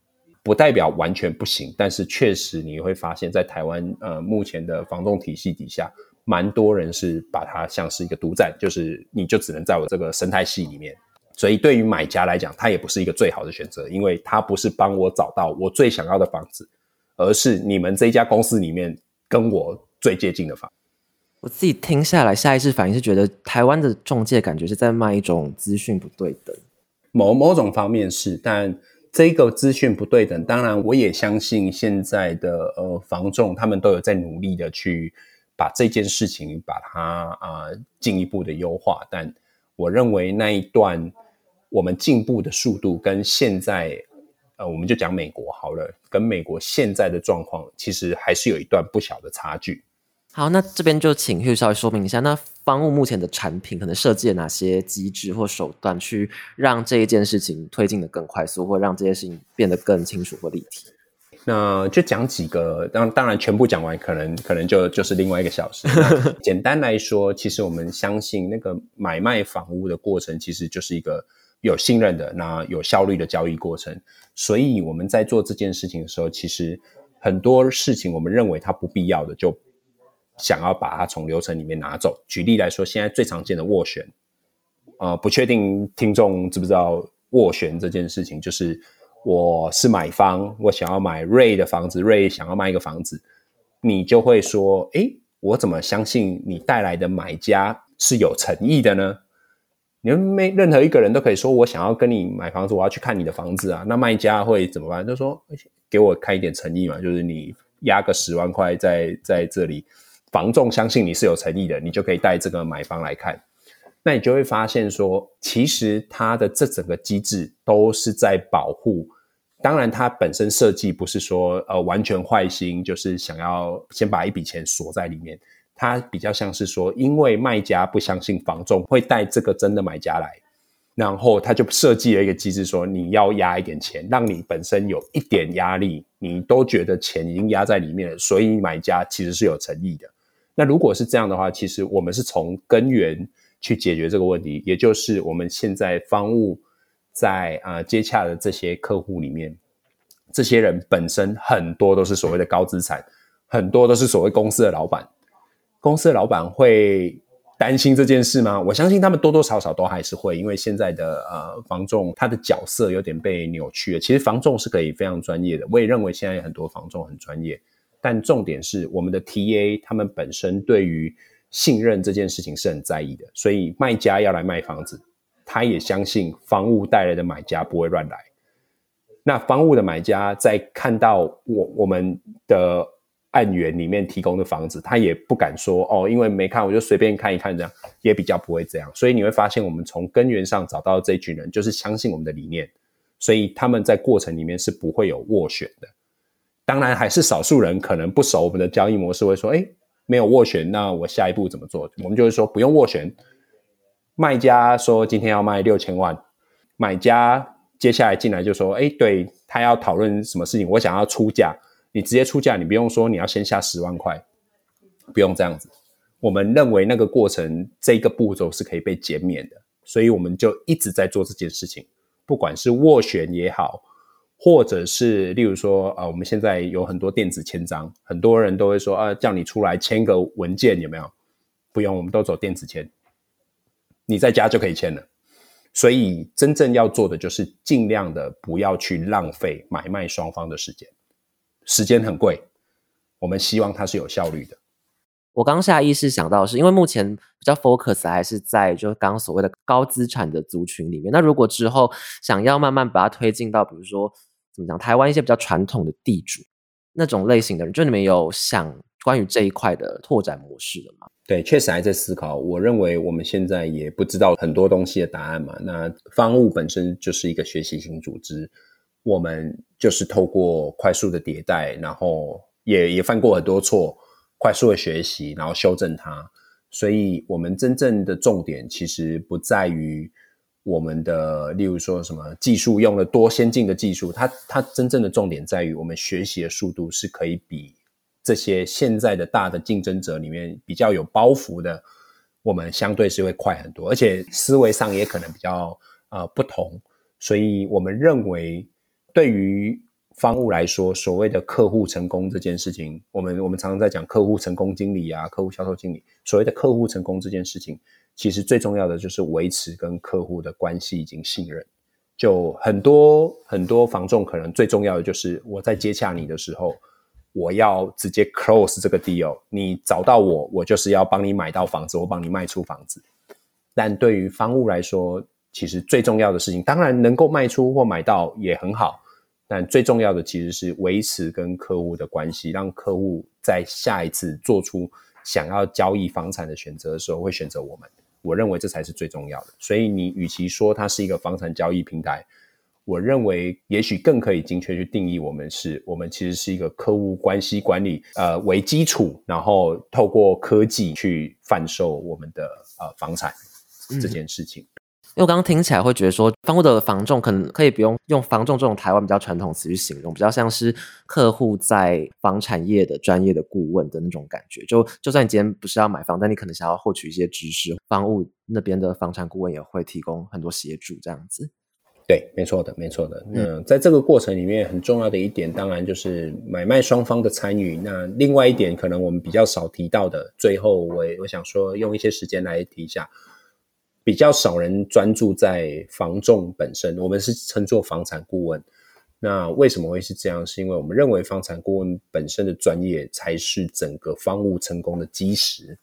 不代表完全不行，但是确实你会发现，在台湾呃目前的房仲体系底下，蛮多人是把它像是一个独占，就是你就只能在我这个生态系里面。所以对于买家来讲，它也不是一个最好的选择，因为它不是帮我找到我最想要的房子。而是你们这一家公司里面跟我最接近的房，我自己听下来，下意识反应是觉得台湾的中介感觉是在卖一种资讯不对等。某某种方面是，但这个资讯不对等，当然我也相信现在的呃房仲他们都有在努力的去把这件事情把它啊进一步的优化，但我认为那一段我们进步的速度跟现在。呃，我们就讲美国好了，跟美国现在的状况其实还是有一段不小的差距。好，那这边就请 Hugh 稍微说明一下，那方物目前的产品可能设计了哪些机制或手段，去让这一件事情推进的更快速，或让这件事情变得更清楚或立体。那就讲几个，当当然全部讲完，可能可能就就是另外一个小时。那简单来说，其实我们相信那个买卖房屋的过程，其实就是一个有信任的、那有效率的交易过程。所以我们在做这件事情的时候，其实很多事情我们认为它不必要的，就想要把它从流程里面拿走。举例来说，现在最常见的斡旋，呃，不确定听众知不知道斡旋这件事情，就是我是买方，我想要买瑞的房子，瑞想要卖一个房子，你就会说，诶，我怎么相信你带来的买家是有诚意的呢？你们没任何一个人都可以说我想要跟你买房子，我要去看你的房子啊。那卖家会怎么办？就说给我开一点诚意嘛，就是你压个十万块在在这里，房仲相信你是有诚意的，你就可以带这个买方来看。那你就会发现说，其实它的这整个机制都是在保护。当然，它本身设计不是说呃完全坏心，就是想要先把一笔钱锁在里面。它比较像是说，因为卖家不相信房仲会带这个真的买家来，然后他就设计了一个机制，说你要压一点钱，让你本身有一点压力，你都觉得钱已经压在里面了，所以买家其实是有诚意的。那如果是这样的话，其实我们是从根源去解决这个问题，也就是我们现在方物在啊接洽的这些客户里面，这些人本身很多都是所谓的高资产，很多都是所谓公司的老板。公司的老板会担心这件事吗？我相信他们多多少少都还是会，因为现在的呃房仲他的角色有点被扭曲了。其实房仲是可以非常专业的，我也认为现在很多房仲很专业，但重点是我们的 TA 他们本身对于信任这件事情是很在意的，所以卖家要来卖房子，他也相信房屋带来的买家不会乱来。那房屋的买家在看到我我们的。案源里面提供的房子，他也不敢说哦，因为没看，我就随便看一看，这样也比较不会这样。所以你会发现，我们从根源上找到这群人，就是相信我们的理念，所以他们在过程里面是不会有斡旋的。当然，还是少数人可能不熟我们的交易模式，会说：“哎，没有斡旋，那我下一步怎么做？”我们就是说不用斡旋。卖家说今天要卖六千万，买家接下来进来就说：“哎，对他要讨论什么事情，我想要出价。”你直接出价，你不用说你要先下十万块，不用这样子。我们认为那个过程这个步骤是可以被减免的，所以我们就一直在做这件事情。不管是斡旋也好，或者是例如说啊，我们现在有很多电子签章，很多人都会说啊，叫你出来签个文件有没有？不用，我们都走电子签，你在家就可以签了。所以真正要做的就是尽量的不要去浪费买卖双方的时间。时间很贵，我们希望它是有效率的。我刚下意识想到是因为目前比较 focus 还是在就刚刚所谓的高资产的族群里面。那如果之后想要慢慢把它推进到，比如说怎么讲，台湾一些比较传统的地主那种类型的人，就你们有想关于这一块的拓展模式了吗？对，确实还在思考。我认为我们现在也不知道很多东西的答案嘛。那方物本身就是一个学习型组织。我们就是透过快速的迭代，然后也也犯过很多错，快速的学习，然后修正它。所以，我们真正的重点其实不在于我们的，例如说什么技术用了多先进的技术，它它真正的重点在于我们学习的速度是可以比这些现在的大的竞争者里面比较有包袱的，我们相对是会快很多，而且思维上也可能比较呃不同。所以我们认为。对于方物来说，所谓的客户成功这件事情，我们我们常常在讲客户成功经理啊，客户销售经理。所谓的客户成功这件事情，其实最重要的就是维持跟客户的关系以及信任。就很多很多房仲，可能最重要的就是我在接洽你的时候，我要直接 close 这个 deal。你找到我，我就是要帮你买到房子，我帮你卖出房子。但对于方务来说，其实最重要的事情，当然能够卖出或买到也很好，但最重要的其实是维持跟客户的关系，让客户在下一次做出想要交易房产的选择的时候，会选择我们。我认为这才是最重要的。所以你与其说它是一个房产交易平台，我认为也许更可以精确去定义我们是，我们其实是一个客户关系管理呃为基础，然后透过科技去贩售我们的呃房产这件事情。因为我刚刚听起来会觉得说，房屋的房仲可能可以不用用房仲这种台湾比较传统词去形容，比较像是客户在房产业的专业的顾问的那种感觉。就就算你今天不是要买房，但你可能想要获取一些知识，房屋那边的房产顾问也会提供很多协助，这样子。对，没错的，没错的。那在这个过程里面，很重要的一点，当然就是买卖双方的参与。那另外一点，可能我们比较少提到的，最后我我想说，用一些时间来提一下，比较少人专注在房仲本身，我们是称作房产顾问。那为什么会是这样？是因为我们认为房产顾问本身的专业才是整个房屋成功的基石，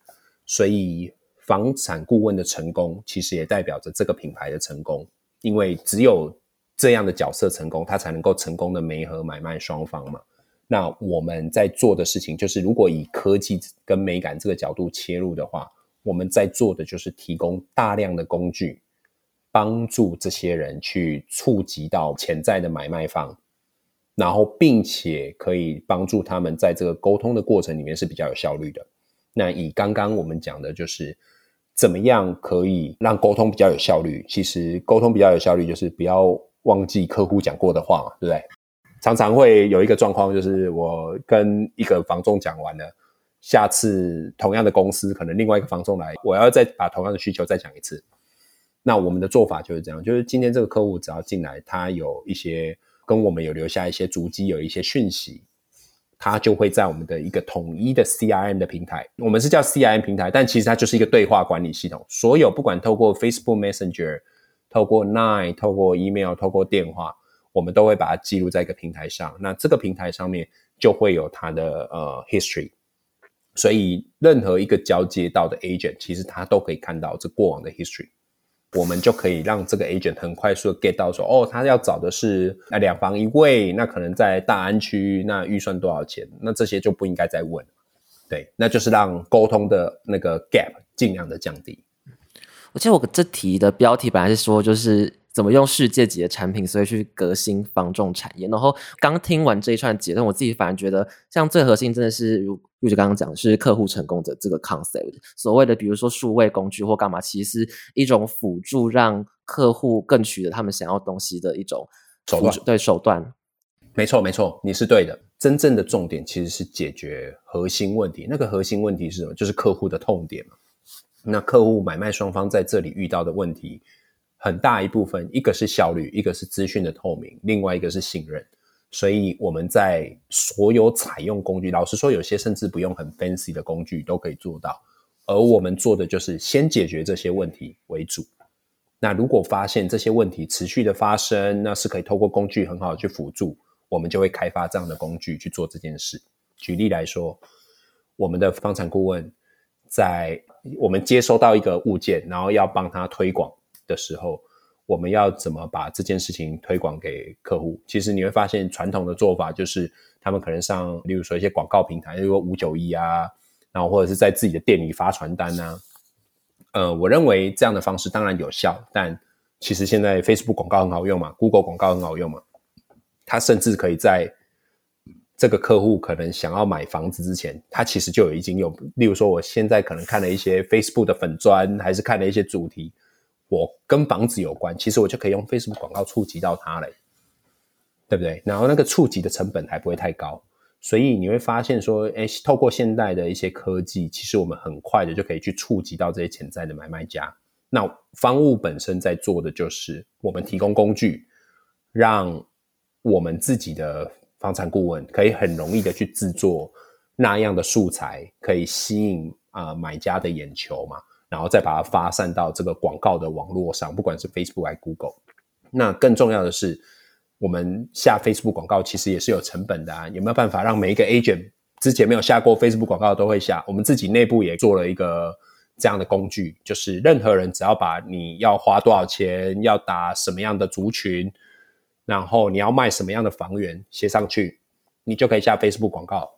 所以房产顾问的成功，其实也代表着这个品牌的成功。因为只有这样的角色成功，他才能够成功的媒合买卖双方嘛。那我们在做的事情，就是如果以科技跟美感这个角度切入的话，我们在做的就是提供大量的工具，帮助这些人去触及到潜在的买卖方，然后并且可以帮助他们在这个沟通的过程里面是比较有效率的。那以刚刚我们讲的就是。怎么样可以让沟通比较有效率？其实沟通比较有效率，就是不要忘记客户讲过的话嘛，对不对？常常会有一个状况，就是我跟一个房仲讲完了，下次同样的公司可能另外一个房仲来，我要再把同样的需求再讲一次。那我们的做法就是这样，就是今天这个客户只要进来，他有一些跟我们有留下一些足迹，有一些讯息。他就会在我们的一个统一的 CRM 的平台，我们是叫 CRM 平台，但其实它就是一个对话管理系统。所有不管透过 Facebook Messenger、透过 Line、透过 email、透过电话，我们都会把它记录在一个平台上。那这个平台上面就会有它的呃 history，所以任何一个交接到的 agent，其实他都可以看到这过往的 history。我们就可以让这个 agent 很快速的 get 到说，哦，他要找的是那两房一卫，那可能在大安区，那预算多少钱？那这些就不应该再问，对，那就是让沟通的那个 gap 尽量的降低。我记得我这题的标题本来是说，就是。怎么用世界级的产品，所以去革新防重产业？然后刚听完这一串结论，我自己反而觉得，像最核心真的是如如就刚刚讲，是客户成功的这个 concept。所谓的比如说数位工具或干嘛，其实是一种辅助让客户更取得他们想要东西的一种手段。对手段，没错没错，你是对的。真正的重点其实是解决核心问题。那个核心问题是什么？就是客户的痛点嘛。那客户买卖双方在这里遇到的问题。很大一部分，一个是效率，一个是资讯的透明，另外一个是信任。所以我们在所有采用工具，老实说，有些甚至不用很 fancy 的工具都可以做到。而我们做的就是先解决这些问题为主。那如果发现这些问题持续的发生，那是可以透过工具很好的去辅助，我们就会开发这样的工具去做这件事。举例来说，我们的房产顾问在我们接收到一个物件，然后要帮他推广。的时候，我们要怎么把这件事情推广给客户？其实你会发现，传统的做法就是他们可能上，例如说一些广告平台，例如说五九一啊，然后或者是在自己的店里发传单啊。呃，我认为这样的方式当然有效，但其实现在 Facebook 广告很好用嘛，Google 广告很好用嘛，它甚至可以在这个客户可能想要买房子之前，他其实就已经有，例如说我现在可能看了一些 Facebook 的粉砖，还是看了一些主题。我跟房子有关，其实我就可以用 Facebook 广告触及到它嘞，对不对？然后那个触及的成本还不会太高，所以你会发现说，哎，透过现代的一些科技，其实我们很快的就可以去触及到这些潜在的买卖家。那方物本身在做的就是我们提供工具，让我们自己的房产顾问可以很容易的去制作那样的素材，可以吸引啊买家的眼球嘛。然后再把它发散到这个广告的网络上，不管是 Facebook 还是 Google。那更重要的是，我们下 Facebook 广告其实也是有成本的啊。有没有办法让每一个 agent 之前没有下过 Facebook 广告都会下？我们自己内部也做了一个这样的工具，就是任何人只要把你要花多少钱、要打什么样的族群，然后你要卖什么样的房源写上去，你就可以下 Facebook 广告。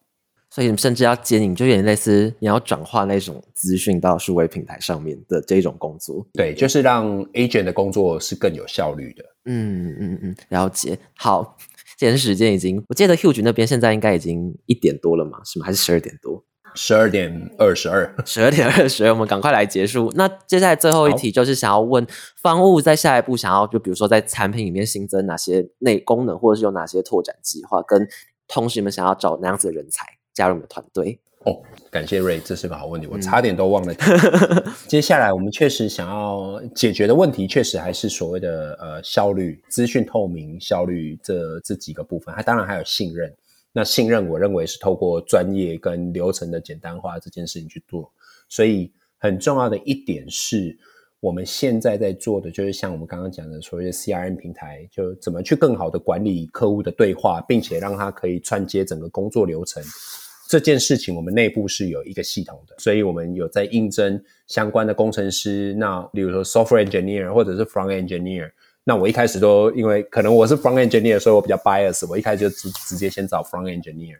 所以你甚至要接你，就有点类似你要转化那种资讯到数位平台上面的这种工作。对，就是让 agent 的工作是更有效率的。嗯嗯嗯，了解。好，今天时间已经，我记得 Huge 那边现在应该已经一点多了嘛，是吗？还是十二点多？十二点二十二，十二点二十，我们赶快来结束。那接下来最后一题就是想要问方务在下一步想要就比如说在产品里面新增哪些内功能，或者是有哪些拓展计划，跟同时你们想要找哪样子的人才加入你们团队。哦，感谢瑞，这是个好问题，我差点都忘了。接下来我们确实想要解决的问题，确实还是所谓的呃效率、资讯透明、效率这这几个部分，它当然还有信任。那信任，我认为是透过专业跟流程的简单化这件事情去做。所以很重要的一点是，我们现在在做的就是像我们刚刚讲的所谓的 CRM 平台，就怎么去更好的管理客户的对话，并且让它可以串接整个工作流程。这件事情我们内部是有一个系统的，所以我们有在应征相关的工程师。那例如说 software engineer 或者是 front engineer。那我一开始都因为可能我是 front engineer，所以我比较 bias，我一开始就直直接先找 front engineer。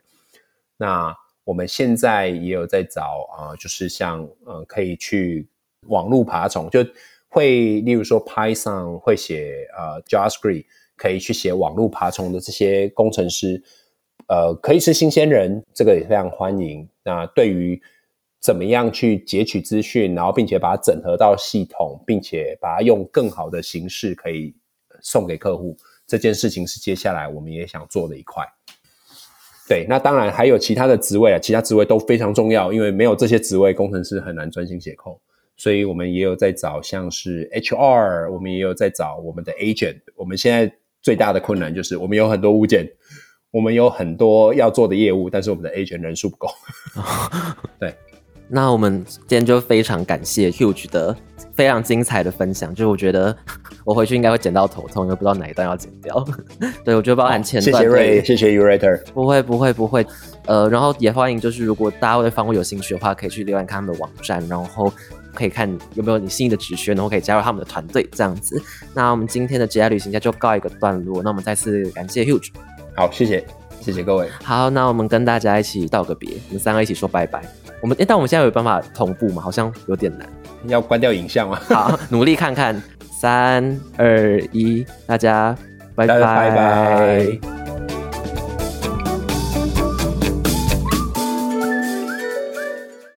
那我们现在也有在找啊，就是像呃可以去网络爬虫，就会例如说 Python 会写呃 JavaScript，可以去写网络爬虫的这些工程师，呃可以是新鲜人，这个也非常欢迎。那对于怎么样去截取资讯，然后并且把它整合到系统，并且把它用更好的形式可以送给客户，这件事情是接下来我们也想做的一块。对，那当然还有其他的职位啊，其他职位都非常重要，因为没有这些职位，工程师很难专心写扣。所以我们也有在找像是 HR，我们也有在找我们的 agent。我们现在最大的困难就是我们有很多物件，我们有很多要做的业务，但是我们的 agent 人数不够。对。那我们今天就非常感谢 Huge 的非常精彩的分享，就是我觉得我回去应该会剪到头痛，因为不知道哪一段要剪掉。对，我觉得包含前段，谢谢瑞，谢谢 Urator，不会不会不会，呃，然后也欢迎就是如果大家对方位有兴趣的话，可以去浏览他们的网站，然后可以看有没有你心仪的职缺，然后可以加入他们的团队这样子。那我们今天的职业旅行家就告一个段落，那我们再次感谢 Huge，好，谢谢谢谢各位，好，那我们跟大家一起道个别，我们三个一起说拜拜。我们，但我们现在有办法同步吗？好像有点难。要关掉影像吗？好，努力看看。三二一，大家拜拜拜拜。